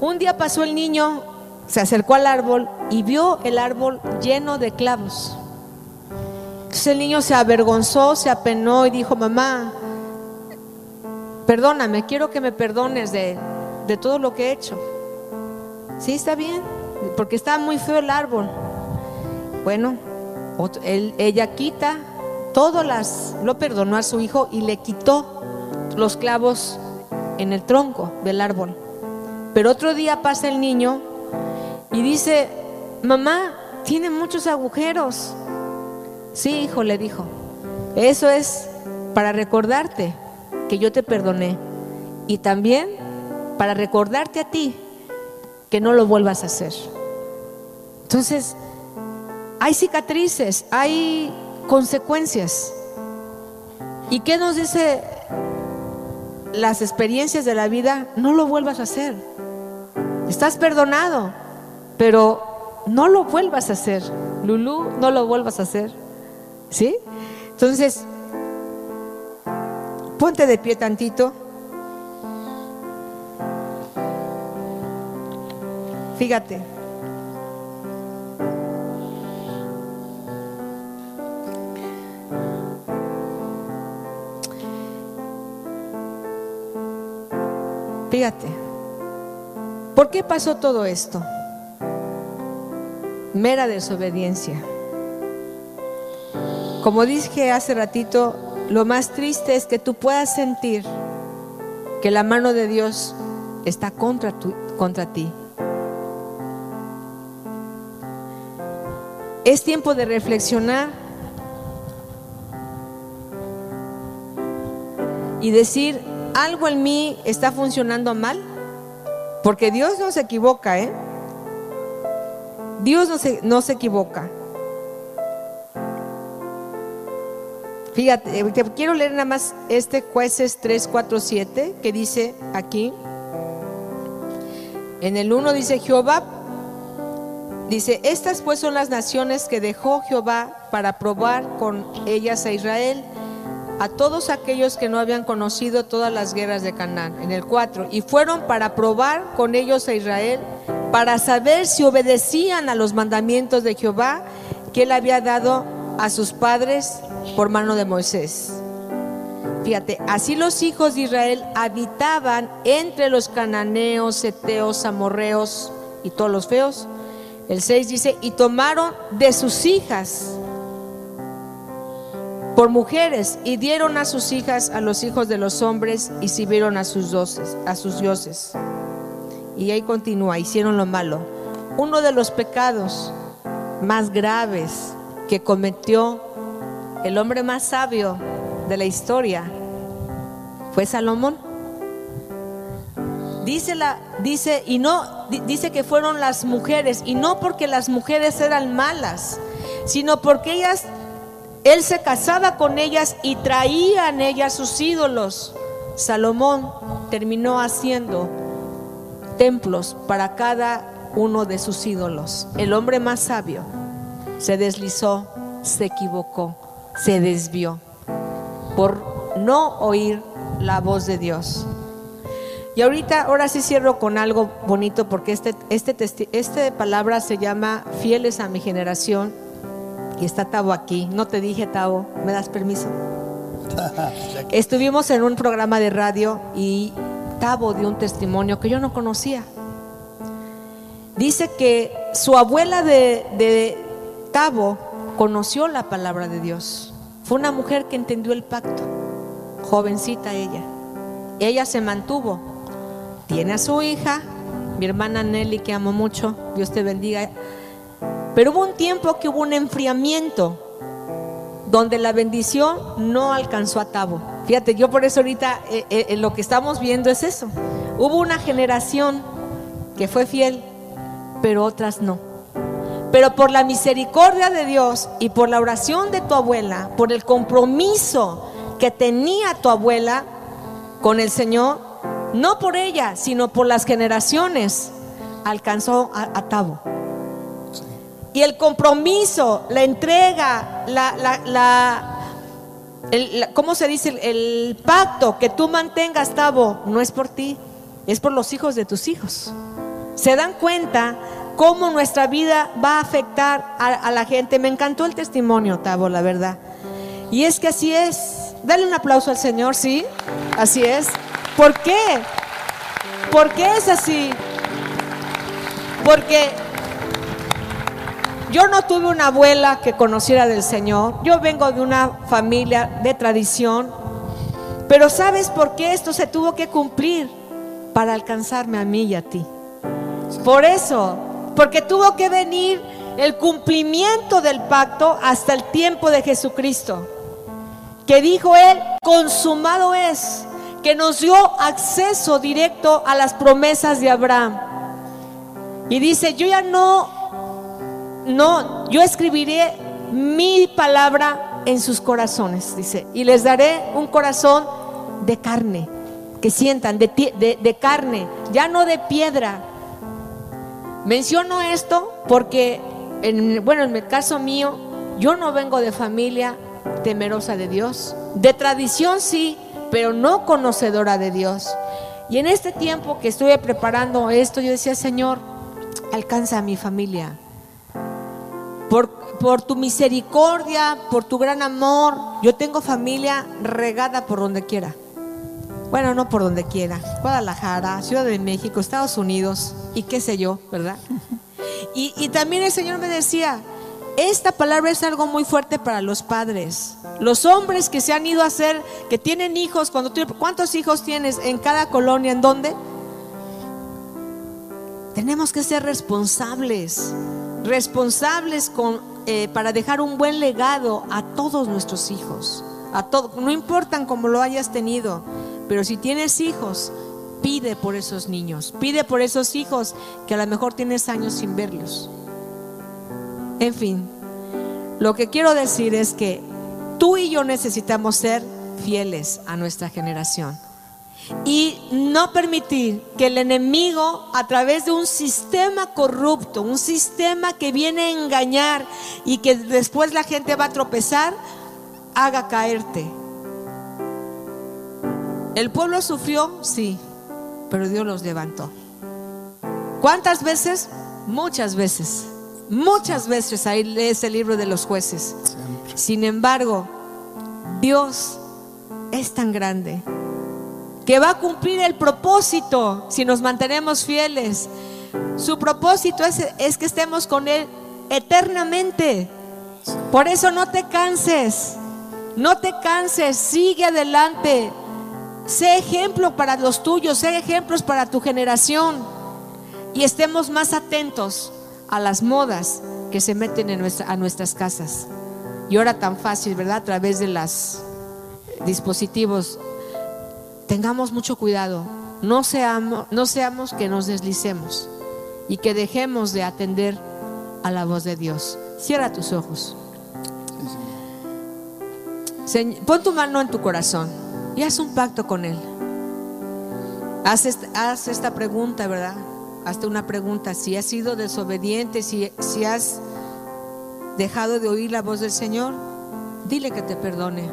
Un día pasó el niño, se acercó al árbol y vio el árbol lleno de clavos. Entonces el niño se avergonzó, se apenó y dijo, mamá, perdóname, quiero que me perdones de, de todo lo que he hecho. Sí, está bien, porque está muy feo el árbol. Bueno, ella quita todas las, lo perdonó a su hijo y le quitó los clavos en el tronco del árbol. Pero otro día pasa el niño y dice, mamá, tiene muchos agujeros. Sí, hijo, le dijo, eso es para recordarte que yo te perdoné y también para recordarte a ti que no lo vuelvas a hacer. Entonces, hay cicatrices, hay consecuencias. ¿Y qué nos dice las experiencias de la vida? No lo vuelvas a hacer. Estás perdonado, pero no lo vuelvas a hacer. Lulú, no lo vuelvas a hacer. ¿Sí? Entonces, ponte de pie tantito. Fíjate. Fíjate. ¿Por qué pasó todo esto? Mera desobediencia. Como dije hace ratito, lo más triste es que tú puedas sentir que la mano de Dios está contra, contra ti. Es tiempo de reflexionar y decir, algo en mí está funcionando mal, porque Dios no se equivoca, ¿eh? Dios no se, no se equivoca. Fíjate, te quiero leer nada más este jueces 3, 4, 7 que dice aquí. En el 1 dice Jehová Dice, estas pues son las naciones que dejó Jehová para probar con ellas a Israel, a todos aquellos que no habían conocido todas las guerras de Canaán. En el 4, y fueron para probar con ellos a Israel, para saber si obedecían a los mandamientos de Jehová que él había dado a sus padres por mano de Moisés. Fíjate, así los hijos de Israel habitaban entre los cananeos, eteos, amorreos y todos los feos el 6 dice, y tomaron de sus hijas por mujeres y dieron a sus hijas a los hijos de los hombres y sirvieron a sus, doces, a sus dioses. Y ahí continúa, hicieron lo malo. Uno de los pecados más graves que cometió el hombre más sabio de la historia fue Salomón. Dice la dice y no dice que fueron las mujeres y no porque las mujeres eran malas, sino porque ellas él se casaba con ellas y traían ellas sus ídolos. Salomón terminó haciendo templos para cada uno de sus ídolos. El hombre más sabio se deslizó, se equivocó, se desvió por no oír la voz de Dios. Y ahorita, ahora sí cierro con algo bonito porque este, este, este palabra se llama Fieles a mi generación y está Tavo aquí. No te dije, Tavo, ¿me das permiso? Estuvimos en un programa de radio y Tavo dio un testimonio que yo no conocía. Dice que su abuela de, de Tavo conoció la palabra de Dios. Fue una mujer que entendió el pacto, jovencita ella. Ella se mantuvo tiene a su hija, mi hermana Nelly, que amo mucho, Dios te bendiga. Pero hubo un tiempo que hubo un enfriamiento donde la bendición no alcanzó a Tabo. Fíjate, yo por eso ahorita eh, eh, lo que estamos viendo es eso. Hubo una generación que fue fiel, pero otras no. Pero por la misericordia de Dios y por la oración de tu abuela, por el compromiso que tenía tu abuela, con el Señor, no por ella, sino por las generaciones, alcanzó a, a Tabo. Y el compromiso, la entrega, la, la, la- ¿cómo se dice? El, el pacto que tú mantengas, Tabo, no es por ti, es por los hijos de tus hijos. Se dan cuenta cómo nuestra vida va a afectar a, la gente. Me encantó el testimonio, Tabo, la verdad. Y es que así es. Dale un aplauso al Señor, ¿sí? Así es. ¿Por qué? ¿Por qué es así? Porque yo no tuve una abuela que conociera del Señor. Yo vengo de una familia de tradición. Pero ¿sabes por qué esto se tuvo que cumplir? Para alcanzarme a mí y a ti. Por eso, porque tuvo que venir el cumplimiento del pacto hasta el tiempo de Jesucristo. Que dijo él, consumado es, que nos dio acceso directo a las promesas de Abraham. Y dice, yo ya no, no, yo escribiré mi palabra en sus corazones, dice, y les daré un corazón de carne, que sientan, de, de- de carne, ya no de piedra. Menciono esto porque, en, bueno, en el caso mío, yo no vengo de familia temerosa de Dios. De tradición sí, pero no conocedora de Dios. Y en este tiempo que estuve preparando esto, yo decía, Señor, alcanza a mi familia. Por, por tu misericordia, por tu gran amor, yo tengo familia regada por donde quiera. Bueno, no por donde quiera. Guadalajara, Ciudad de México, Estados Unidos y qué sé yo, ¿verdad? Y, y también el Señor me decía, esta palabra es algo muy fuerte para los padres. Los hombres que se han ido a hacer, que tienen hijos, cuando tú- ¿cuántos hijos tienes en cada colonia? ¿En dónde? Tenemos que ser responsables, responsables con, eh, para dejar un buen legado a todos nuestros hijos. A todo, no importan cómo lo hayas tenido, pero si tienes hijos, pide por esos niños, pide por esos hijos que a lo mejor tienes años sin verlos. En fin, lo que quiero decir es que tú y yo necesitamos ser fieles a nuestra generación y no permitir que el enemigo a través de un sistema corrupto, un sistema que viene a engañar y que después la gente va a tropezar, haga caerte. El pueblo sufrió, sí, pero Dios los levantó. ¿Cuántas veces? Muchas veces. Muchas veces ahí lees el libro de los jueces. Sin embargo, Dios es tan grande que va a cumplir el propósito si nos mantenemos fieles. Su propósito es, es que estemos con Él eternamente. Por eso no te canses, no te canses, sigue adelante. Sé ejemplo para los tuyos, sé ejemplos para tu generación. Y estemos más atentos a las modas que se meten en nuestra- a nuestras casas. Y ahora tan fácil, ¿verdad? A través de los dispositivos tengamos mucho cuidado, no seamos, no seamos que nos deslicemos y que dejemos de atender a la voz de Dios. Cierra tus ojos. Pon tu mano en tu corazón y haz un pacto con Él. Haz, est- haz esta pregunta, ¿verdad? Hazte una pregunta. Si has sido desobediente, si, si has dejado de oír la voz del Señor, dile que te perdone.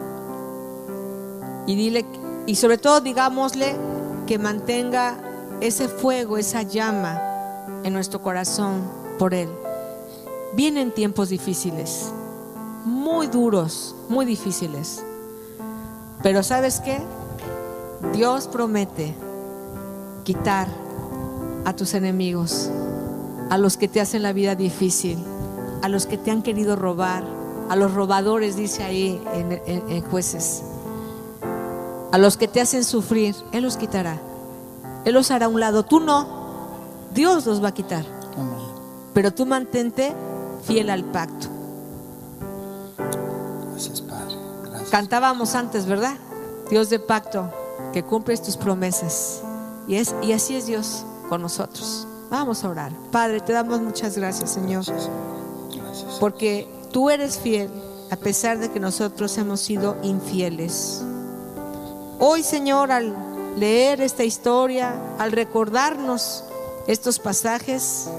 Y dile, y sobre todo digámosle que mantenga ese fuego, esa llama en nuestro corazón por Él. Vienen tiempos difíciles, muy duros, muy difíciles. Pero ¿sabes qué? Dios promete quitar a tus enemigos, a los que te hacen la vida difícil, a los que te han querido robar, a los robadores, dice ahí en, en- en jueces. A los que te hacen sufrir, Él los quitará. Él los hará a un lado. Tú no. Dios los va a quitar. Pero tú mantente fiel al pacto. Cantábamos antes, ¿verdad? Dios de pacto, que cumples tus promesas. Y, es, y así es Dios con nosotros. Vamos a orar. Padre, te damos muchas gracias, Señor. Porque tú eres fiel a pesar de que nosotros hemos sido infieles. Hoy, Señor, al leer esta historia, al recordarnos estos pasajes,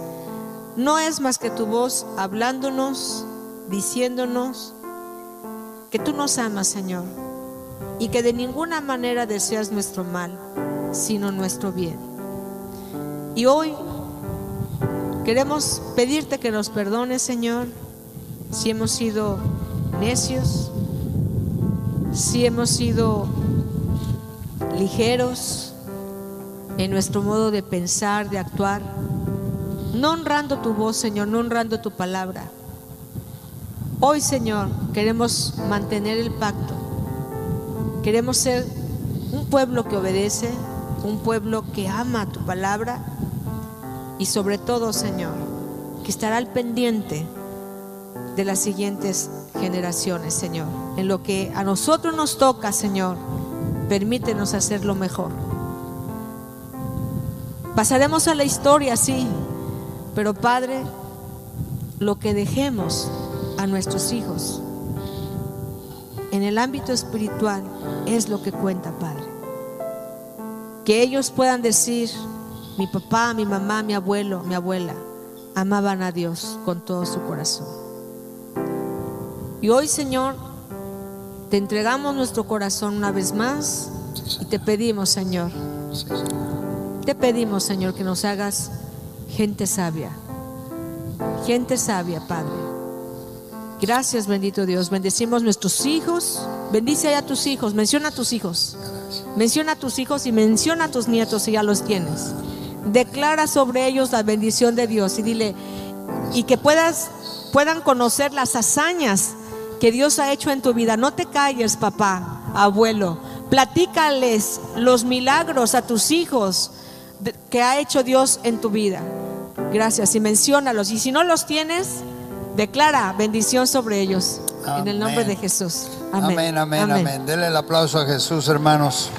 no es más que tu voz hablándonos, diciéndonos que tú nos amas, Señor, y que de ninguna manera deseas nuestro mal, sino nuestro bien. Y hoy queremos pedirte que nos perdones, Señor, si hemos sido necios, si hemos sido ligeros en nuestro modo de pensar, de actuar, no honrando tu voz, Señor, no honrando tu palabra. Hoy, Señor, queremos mantener el pacto. Queremos ser un pueblo que obedece, un pueblo que ama tu palabra y sobre todo, Señor, que estará al pendiente de las siguientes generaciones, Señor. En lo que a nosotros nos toca, Señor, permítenos hacerlo mejor. Pasaremos a la historia, sí, pero Padre, lo que dejemos a nuestros hijos en el ámbito espiritual es lo que cuenta, Padre. Que ellos puedan decir, mi papá, mi mamá, mi abuelo, mi abuela, amaban a Dios con todo su corazón. Y hoy, Señor, te entregamos nuestro corazón una vez más y te pedimos, Señor, te pedimos, Señor, que nos hagas gente sabia, gente sabia, Padre. Gracias, bendito Dios. Bendecimos nuestros hijos. Bendice a tus hijos. Menciona a tus hijos. Menciona a tus hijos y menciona a tus nietos si ya los tienes. Declara sobre ellos la bendición de Dios y dile y que puedas puedan conocer las hazañas que Dios ha hecho en tu vida. No te calles, papá, abuelo. Platícales los milagros a tus hijos que ha hecho Dios en tu vida. Gracias y menciónalos. Y si no los tienes, declara bendición sobre ellos. En el nombre de Jesús. Amén, amén, amén. amén. Denle el aplauso a Jesús, hermanos.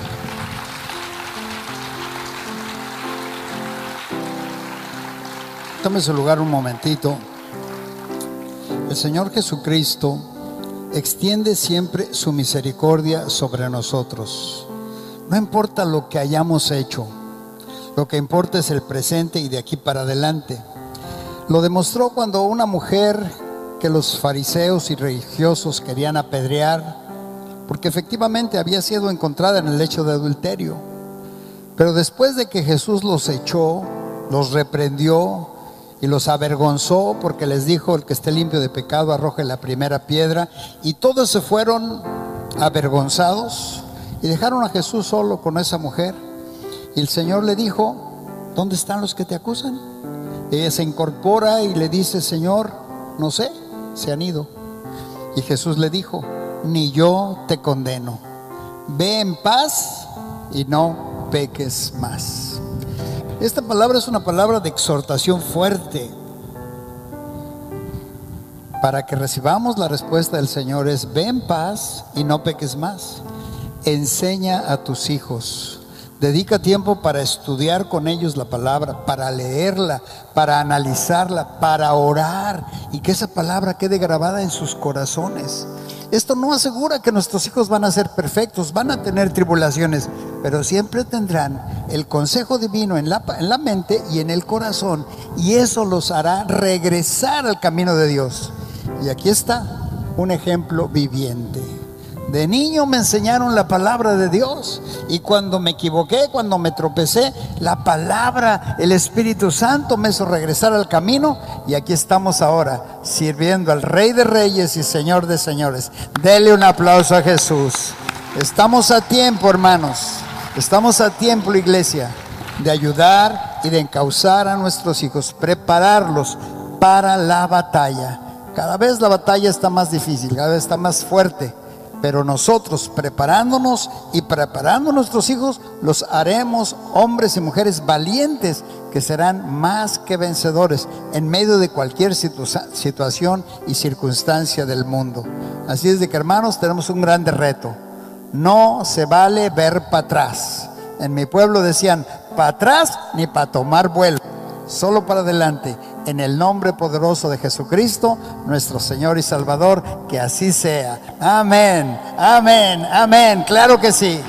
Tome su lugar un momentito. El Señor Jesucristo extiende siempre su misericordia sobre nosotros. No importa lo que hayamos hecho, lo que importa es el presente y de aquí para adelante. Lo demostró cuando una mujer que los fariseos y religiosos querían apedrear, porque efectivamente había sido encontrada en el hecho de adulterio. Pero después de que Jesús los echó, los reprendió y los avergonzó porque les dijo, el que esté limpio de pecado arroje la primera piedra, y todos se fueron avergonzados y dejaron a Jesús solo con esa mujer. Y el Señor le dijo, ¿dónde están los que te acusan? Ella se incorpora y le dice, Señor, no sé, se han ido. Y Jesús le dijo, ni yo te condeno. Ve en paz y no peques más. Esta palabra es una palabra de exhortación fuerte. Para que recibamos la respuesta del Señor es, ve en paz y no peques más. Enseña a tus hijos Dedica tiempo para estudiar con ellos la palabra, para leerla, para analizarla, para orar y que esa palabra quede grabada en sus corazones. Esto no asegura que nuestros hijos van a ser perfectos, van a tener tribulaciones, pero siempre tendrán el consejo divino en la, en la mente y en el corazón y eso los hará regresar al camino de Dios. Y aquí está un ejemplo viviente. De niño me enseñaron la palabra de Dios y cuando me equivoqué, cuando me tropecé, la palabra, el Espíritu Santo me hizo regresar al camino y aquí estamos ahora sirviendo al Rey de Reyes y Señor de Señores. Dele un aplauso a Jesús. Estamos a tiempo, hermanos. Estamos a tiempo, iglesia, de ayudar y de encauzar a nuestros hijos, prepararlos para la batalla. Cada vez la batalla está más difícil, cada vez está más fuerte pero nosotros preparándonos y preparando a nuestros hijos, los haremos hombres y mujeres valientes que serán más que vencedores en medio de cualquier situación y circunstancia del mundo. Así es de que hermanos tenemos un grande reto. No se vale ver para atrás. En mi pueblo decían, para atrás ni para tomar vuelo, solo para adelante en el nombre poderoso de Jesucristo, nuestro Señor y Salvador, que así sea. Amén, amén, amén. Claro que sí.